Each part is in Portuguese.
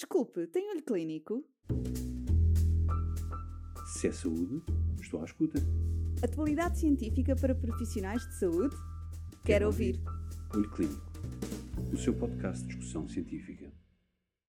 Desculpe, tem olho clínico? Se é saúde, estou à escuta. Atualidade científica para profissionais de saúde? Quero, ouvir. Olho Clínico, o seu podcast de discussão científica.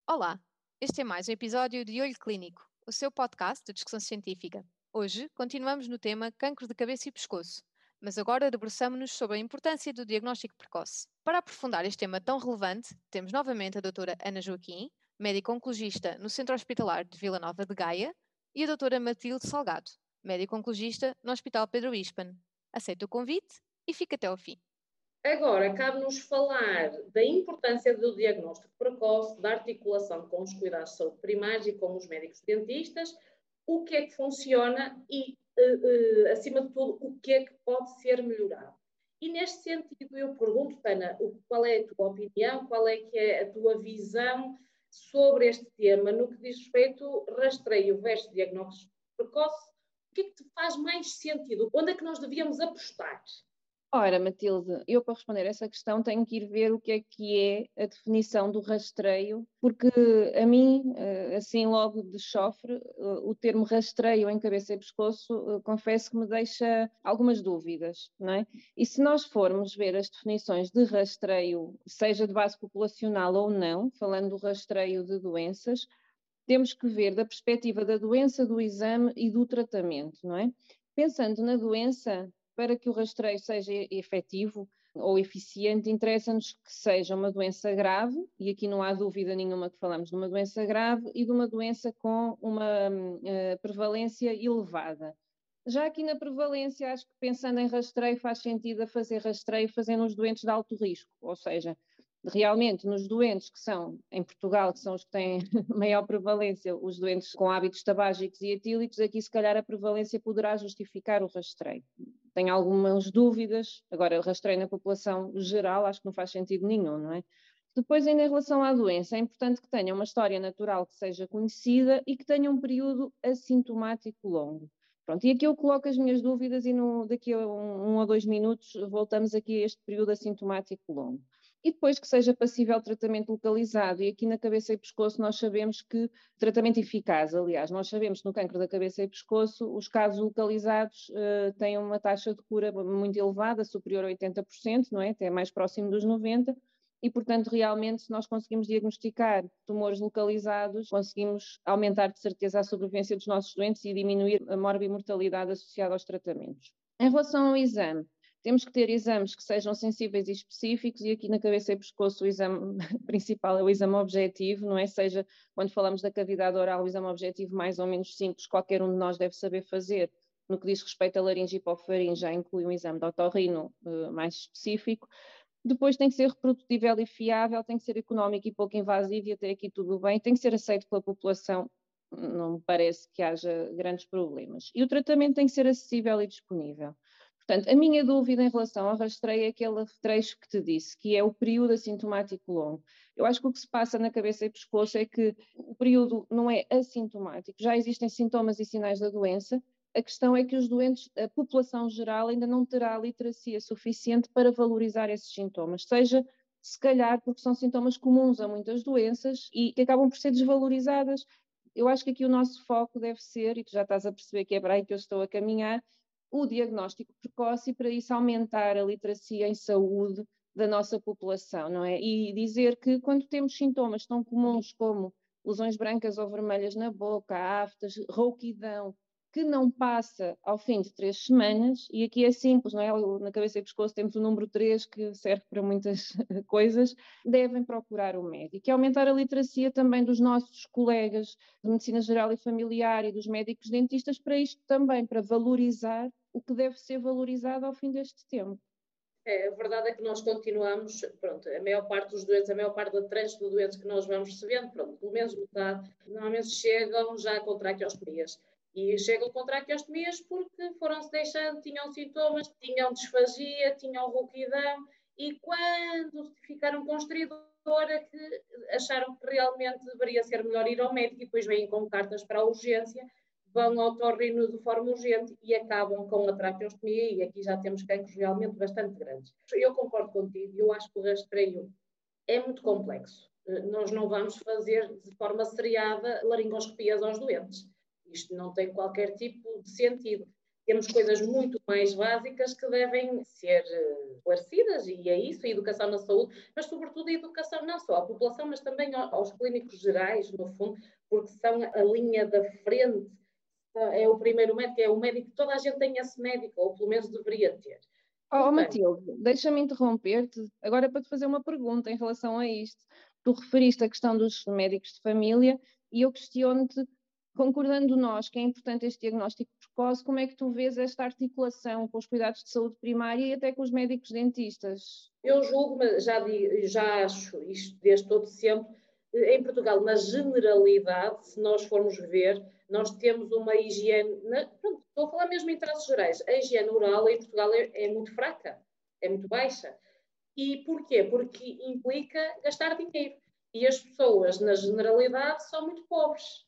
Olá, este é mais um episódio de Olho Clínico, o seu podcast de discussão científica. Hoje continuamos no tema cancro de cabeça e pescoço, mas agora debruçamos-nos sobre a importância do diagnóstico precoce. Para aprofundar este tema tão relevante, temos novamente a doutora Ana Joaquim, médico oncologista no Centro Hospitalar de Vila Nova de Gaia, e a doutora Matilde Salgado, médico oncologista no Hospital Pedro Ispan. Aceita o convite e fica até ao fim. Agora, cabe-nos falar da importância do diagnóstico precoce, da articulação com os cuidados de saúde primários e com os médicos dentistas, o que é que funciona e, uh, uh, acima de tudo, o que é que pode ser melhorado. E neste sentido, eu pergunto, Tana, qual é a tua opinião, qual é que é a tua visão sobre este tema no que diz respeito rastreio versus diagnóstico precoce. O que é que te faz mais sentido? Onde é que nós devíamos apostar? Ora, Matilde, eu para responder essa questão tenho que ir ver o que é que é a definição do rastreio, porque a mim, assim logo de chofre, eh, o termo rastreio em cabeça e pescoço, eh, confesso que me deixa algumas dúvidas, não é? E se nós formos ver as definições de rastreio, seja de base populacional ou não, falando do rastreio de doenças, temos que ver da perspectiva da doença, do exame e do tratamento, não é? Pensando na doença, para que o rastreio seja efetivo ou eficiente, interessa-nos que seja uma doença grave, e aqui não há dúvida nenhuma que falamos de uma doença grave e de uma doença com uma uh, prevalência elevada. Já aqui na prevalência, acho que pensando em rastreio, faz sentido a fazer rastreio fazendo os doentes de alto risco, ou seja, realmente nos doentes que são, em Portugal, que são os que têm maior prevalência, os doentes com hábitos tabágicos e etílicos, aqui se calhar a prevalência poderá justificar o rastreio. Tenho algumas dúvidas, agora o rastreio na população geral acho que não faz sentido nenhum, não é? Depois, ainda em relação à doença, é importante que tenha uma história natural que seja conhecida e que tenha um período assintomático longo. Pronto, e aqui eu coloco as minhas dúvidas e no, daqui a um, um ou dois minutos voltamos aqui a este período assintomático longo e depois que seja passível tratamento localizado. E aqui na cabeça e pescoço nós sabemos que tratamento eficaz, aliás, nós sabemos que no cancro da cabeça e pescoço os casos localizados uh, têm uma taxa de cura muito elevada, superior a 80%, não é? Até mais próximo dos 90%. E, portanto, realmente, se nós conseguimos diagnosticar tumores localizados, conseguimos aumentar de certeza a sobrevivência dos nossos doentes e diminuir a morbimortalidade associada aos tratamentos. Em relação ao exame, temos que ter exames que sejam sensíveis e específicos, e aqui na cabeça e pescoço o exame principal é o exame objetivo, não é? Seja quando falamos da cavidade oral, o exame objetivo mais ou menos simples, qualquer um de nós deve saber fazer. No que diz respeito a laringe e hipofaringe, já inclui um exame de otorrino uh, mais específico. Depois tem que ser reprodutível e fiável, tem que ser económico e pouco invasivo, e até aqui tudo bem, tem que ser aceito pela população, não me parece que haja grandes problemas. E o tratamento tem que ser acessível e disponível. Portanto, a minha dúvida em relação ao rastreio é aquele trecho que te disse, que é o período assintomático longo. Eu acho que o que se passa na cabeça e pescoço é que o período não é assintomático, já existem sintomas e sinais da doença, a questão é que os doentes, a população geral ainda não terá literacia suficiente para valorizar esses sintomas, seja se calhar porque são sintomas comuns a muitas doenças e que acabam por ser desvalorizadas. Eu acho que aqui o nosso foco deve ser, e tu já estás a perceber que é para aí que eu estou a caminhar, o diagnóstico precoce e para isso aumentar a literacia em saúde da nossa população, não é? E dizer que quando temos sintomas tão comuns como lesões brancas ou vermelhas na boca, aftas, rouquidão, que não passa ao fim de três semanas, e aqui é simples, não é? Na cabeça e pescoço temos o número 3 que serve para muitas coisas, devem procurar o médico. E aumentar a literacia também dos nossos colegas de medicina geral e familiar e dos médicos dentistas para isto também, para valorizar o que deve ser valorizado ao fim deste tempo. É, a verdade é que nós continuamos, pronto, a maior parte dos doentes, a maior parte da tranche de doentes que nós vamos recebendo, pronto, pelo menos metade, normalmente chegam já com traqueostomias e chegam com traqueostomias porque foram-se deixando, tinham sintomas, tinham disfagia, tinham rouquidão e quando ficaram com é que acharam que realmente deveria ser melhor ir ao médico e depois vêm com cartas para a urgência, vão ao torrino de forma urgente e acabam com a traqueostomia e aqui já temos cancros realmente bastante grandes. Eu concordo contigo, eu acho que o rastreio é muito complexo Eh, nós não vamos fazer de forma seriada laringoscopias aos doentes. Isto não tem qualquer tipo de sentido. Temos coisas muito mais básicas que devem ser eh, esclarecidas, e é isso, a educação na saúde, mas sobretudo a educação não só à população, mas também aos clínicos gerais, no fundo, porque são a linha da frente, é o primeiro médico, é o médico, toda a gente tem esse médico, ou pelo menos deveria ter. Oh, oh Matilde, deixa-me interromper-te agora para te fazer uma pergunta em relação a isto. Tu referiste a questão dos médicos de família e eu questiono-te concordando nós que é importante este diagnóstico precoce, como é que tu vês esta articulação com os cuidados de saúde primária e até com os médicos dentistas? Eu julgo, já, já acho isto desde todo sempre, em Portugal, na generalidade, se nós formos ver, nós temos uma higiene, na, pronto, estou a falar mesmo em traços gerais, a higiene oral em Portugal é, é muito fraca, é muito baixa. E porquê? Porque implica gastar dinheiro. E as pessoas, na generalidade, são muito pobres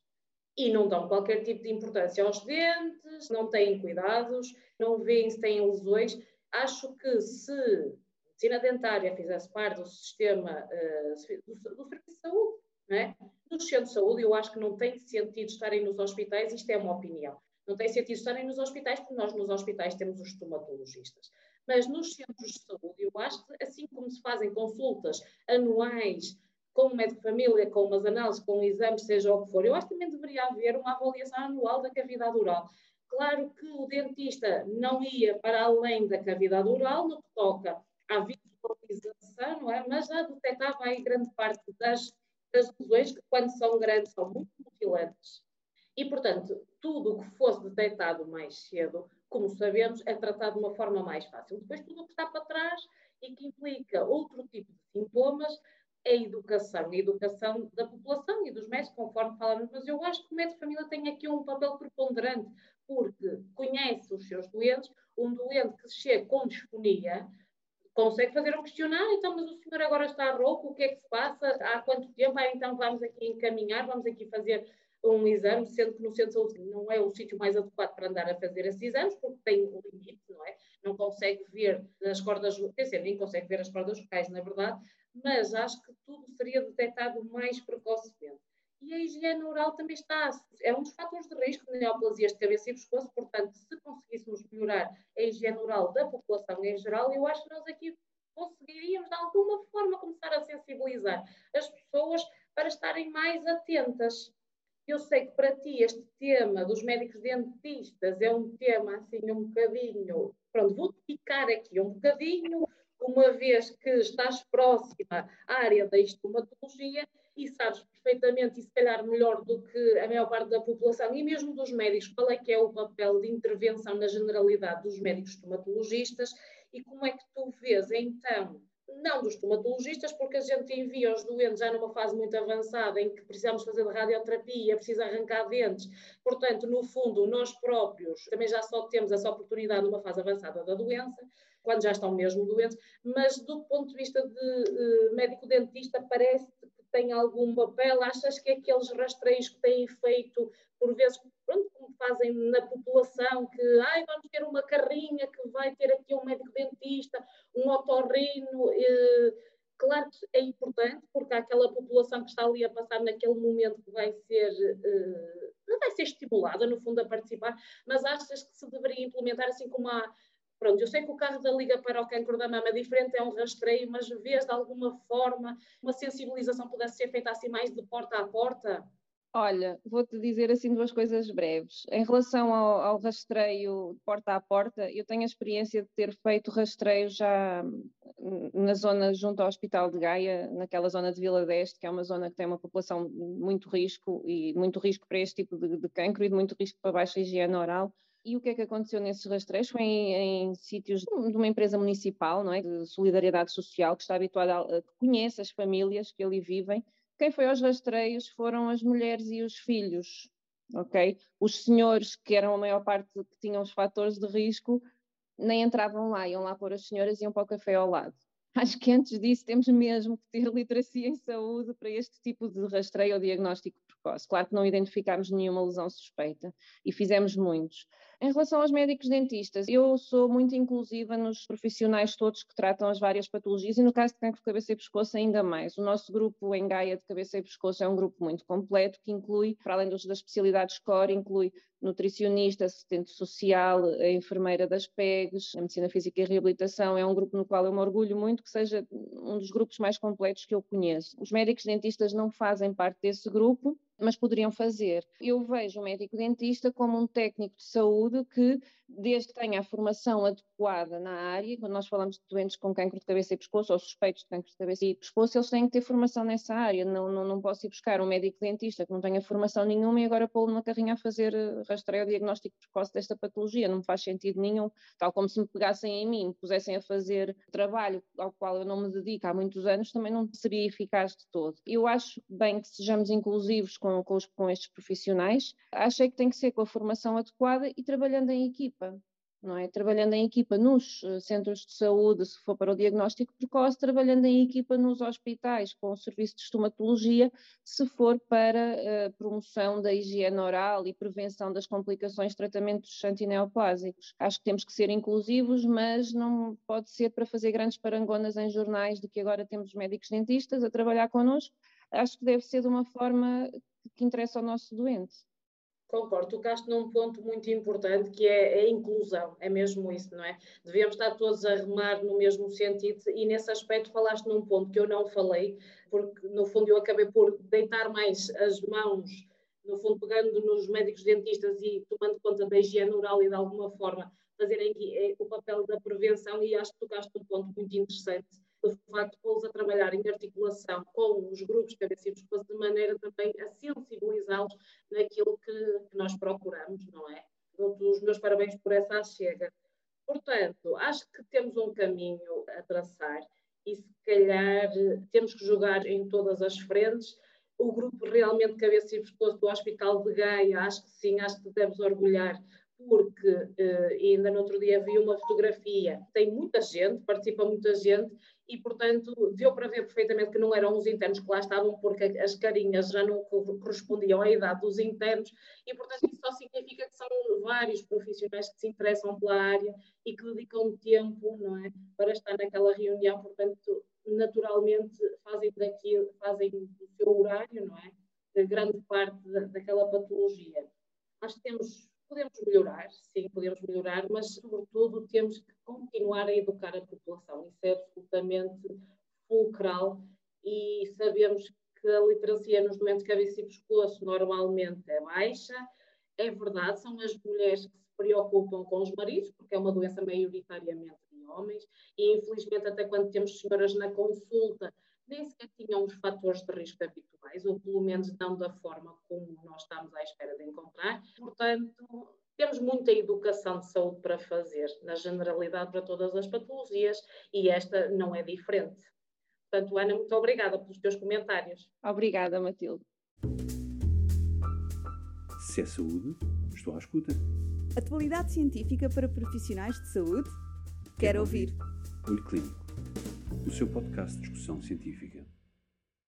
e não dão qualquer tipo de importância aos dentes, não têm cuidados, não veem se têm lesões. Acho que se a medicina dentária fizesse parte do sistema uh, do, do, serviço de saúde, não é? centros de saúde, eu acho que não tem sentido estarem nos hospitais, isto é uma opinião, não tem sentido estarem nos hospitais, porque nós nos hospitais temos os estomatologistas. Mas nos centros de saúde, eu acho que assim como se fazem consultas anuais com o médico de família, com umas análises, com exames, seja o que for. Eu acho que também deveria haver uma avaliação anual da cavidade oral. Claro que o dentista não ia para além da cavidade oral no que toca à visualização, não é? mas já detectava aí grande parte das, das lesões que, quando são grandes, são muito mutilantes. E, portanto, tudo o que fosse detectado mais cedo, como sabemos, é tratado de uma forma mais fácil. Depois, tudo o que está para trás e que implica outro tipo de sintomas, a educação, a educação da população e dos médicos, conforme falamos, mas eu acho que o médico de família tem aqui um papel preponderante, porque conhece os seus doentes, um doente que chega com disfonia, consegue fazer um questionário, então, mas o senhor agora está rouco, o que é que se passa, há quanto tempo, ah, então vamos aqui encaminhar, vamos aqui fazer um exame, sendo que no centro de saúde não é o sítio mais adequado para andar a fazer esses exames, porque tem um limite, não é? Não consegue ver as cordas, quer dizer, nem consegue ver as cordas vocais, na verdade, mas acho que tudo seria detectado mais precocemente. E a higiene oral também está, é um dos fatores de risco de neoplasias de cabeça e pescoço, portanto, se conseguíssemos melhorar a higiene oral da população em geral, eu acho que nós aqui conseguiríamos, de alguma forma, começar a sensibilizar as pessoas para estarem mais atentas. Eu sei que para ti este tema dos médicos dentistas é um tema assim um bocadinho. Pronto, vou-te picar aqui um bocadinho uma vez que estás próxima à área da estomatologia e sabes perfeitamente, e se calhar melhor do que a maior parte da população e mesmo dos médicos, qual é que é o papel de intervenção na generalidade dos médicos estomatologistas e como é que tu vês então não dos estomatologistas, porque a gente envia os doentes já numa fase muito avançada em que precisamos fazer de radioterapia, precisa arrancar dentes. Portanto, no fundo, nós próprios também já só temos essa oportunidade numa fase avançada da doença quando já estão mesmo doentes, mas do ponto de vista de uh, médico-dentista, parece que tem algum papel? Achas que aqueles rastreios que têm feito, por vezes, pronto, como fazem na população, que ai, vamos ter uma carrinha que vai ter aqui um médico-dentista, um otorrino, uh, claro que é importante, porque há aquela população que está ali a passar naquele momento que vai ser. Uh, vai ser estimulada, no fundo, a participar, mas achas que se deveria implementar assim como há Pronto, eu sei que o caso da Liga para o Cancro da Mama é diferente, é um rastreio, mas vês de alguma forma uma sensibilização pudesse ser feita assim mais de porta a porta? Olha, vou-te dizer assim duas coisas breves. Em relação ao, ao, rastreio porta a porta, eu tenho a experiência de ter feito rastreio já na zona junto ao Hospital de Gaia, naquela zona de Vila d'Este, que é uma zona que tem uma população muito risco e muito risco para este tipo de, de cancro e de muito risco para baixa higiene oral. E o que é que aconteceu nesses rastreios? Foi em, em sítios de uma empresa municipal, não é? De solidariedade social, que está habituada, a, que conhece as famílias que ali vivem. Quem foi aos rastreios foram as mulheres e os filhos, ok? Os senhores, que eram a maior parte que tinham os fatores de risco, nem entravam lá, iam lá pôr as senhoras e iam para o café ao lado. acho que antes disso temos mesmo que ter literacia em saúde para este tipo de rastreio ou diagnóstico precoce. Claro que não identificámos nenhuma lesão suspeita e fizemos muitos. Em relação aos médicos dentistas, eu sou muito inclusiva nos profissionais todos que tratam as várias patologias e no caso de cancro de cabeça e pescoço ainda mais. O nosso grupo em Gaia de cabeça e pescoço é um grupo muito completo que inclui, para além das especialidades core, inclui nutricionista, assistente social, a enfermeira das PEGs, a medicina física e reabilitação. É um grupo no qual eu me orgulho muito que seja um dos grupos mais completos que eu conheço. Os médicos dentistas não fazem parte desse grupo, mas poderiam fazer. Eu vejo o médico dentista como um técnico de saúde que, desde que tenha a formação adequada na área, quando nós falamos de doentes com cancro de cabeça e pescoço ou suspeitos de cancro de cabeça e pescoço, eles têm que ter formação nessa área. Não, não, não posso ir buscar um médico dentista que não tenha formação nenhuma e agora pô-lo numa carrinha a fazer rastreio diagnóstico precoce desta patologia. Não me faz sentido nenhum. Tal como se me pegassem em mim, me pusessem a fazer trabalho ao qual eu não me dedico há muitos anos, também não seria eficaz de todo. Eu acho bem que sejamos inclusivos com, com, os, com estes profissionais, achei que tem que ser com a formação adequada e trabalhando em equipa não é? Trabalhando em equipa nos eh, centros de saúde, se for para o diagnóstico precoce, trabalhando em equipa nos hospitais com o serviço de estomatologia, se for para eh, promoção da higiene oral e prevenção das complicações de tratamentos antineoplásicos. Acho que temos que ser inclusivos, mas não pode ser para fazer grandes parangonas em jornais de que agora temos médicos dentistas a trabalhar connosco. Acho que deve ser de uma forma que interessa ao nosso doente. Concordo, tocaste num ponto muito importante que é a inclusão, é mesmo isso, não é? Devemos estar todos a remar no mesmo sentido e nesse aspecto falaste num ponto que eu não falei, porque no fundo eu acabei por deitar mais as mãos, no fundo pegando nos médicos dentistas e tomando conta da higiene oral e de alguma forma fazerem eh, o papel da prevenção e acho que tocaste num ponto muito interessante do facto de pô-los a trabalhar em articulação com os grupos cabeças de maneira também a sensibilizá-los naquilo que, que, nós procuramos, não é? Dou-te os meus parabéns por essa chega. Portanto, acho que temos um caminho a traçar e se calhar temos que jogar em todas as frentes. O grupo realmente cabeça e pescoço do Hospital de Gaia, acho que sim, acho que devemos orgulhar porque uh, ainda no outro dia vi uma fotografia, tem muita gente, participa muita gente, e portanto deu para ver perfeitamente que não eram os internos que lá estavam, porque as carinhas já não correspondiam à idade dos internos, e portanto isso só significa que são vários profissionais que se interessam pela área e que dedicam tempo, não é, para estar naquela reunião, portanto naturalmente fazem daqui, fazem o seu horário, não é, grande parte da, daquela patologia. Que temos Podemos melhorar, sim, podemos melhorar, mas, sobretudo, temos que continuar a educar a população. Isso é absolutamente fulcral e sabemos que a literacia nos doentes de cabeça e pescoço normalmente é baixa. É verdade, são as mulheres que se preocupam com os maridos, porque é uma doença maioritariamente de homens, e infelizmente, até quando temos senhoras na consulta, nem sequer tinham os fatores de risco habituais, ou pelo menos não da forma como nós estamos à espera de encontrar. Portanto, temos muita educação de saúde para fazer, na generalidade, para todas as patologias, e esta não é diferente. Portanto, Ana, muito obrigada pelos teus comentários. Obrigada, Matilde. Se é saúde, estou à escuta. Atualidade científica para profissionais de saúde? Quero, Quero ouvir. ouvir. Olho Clínico o seu podcast de discussão científica.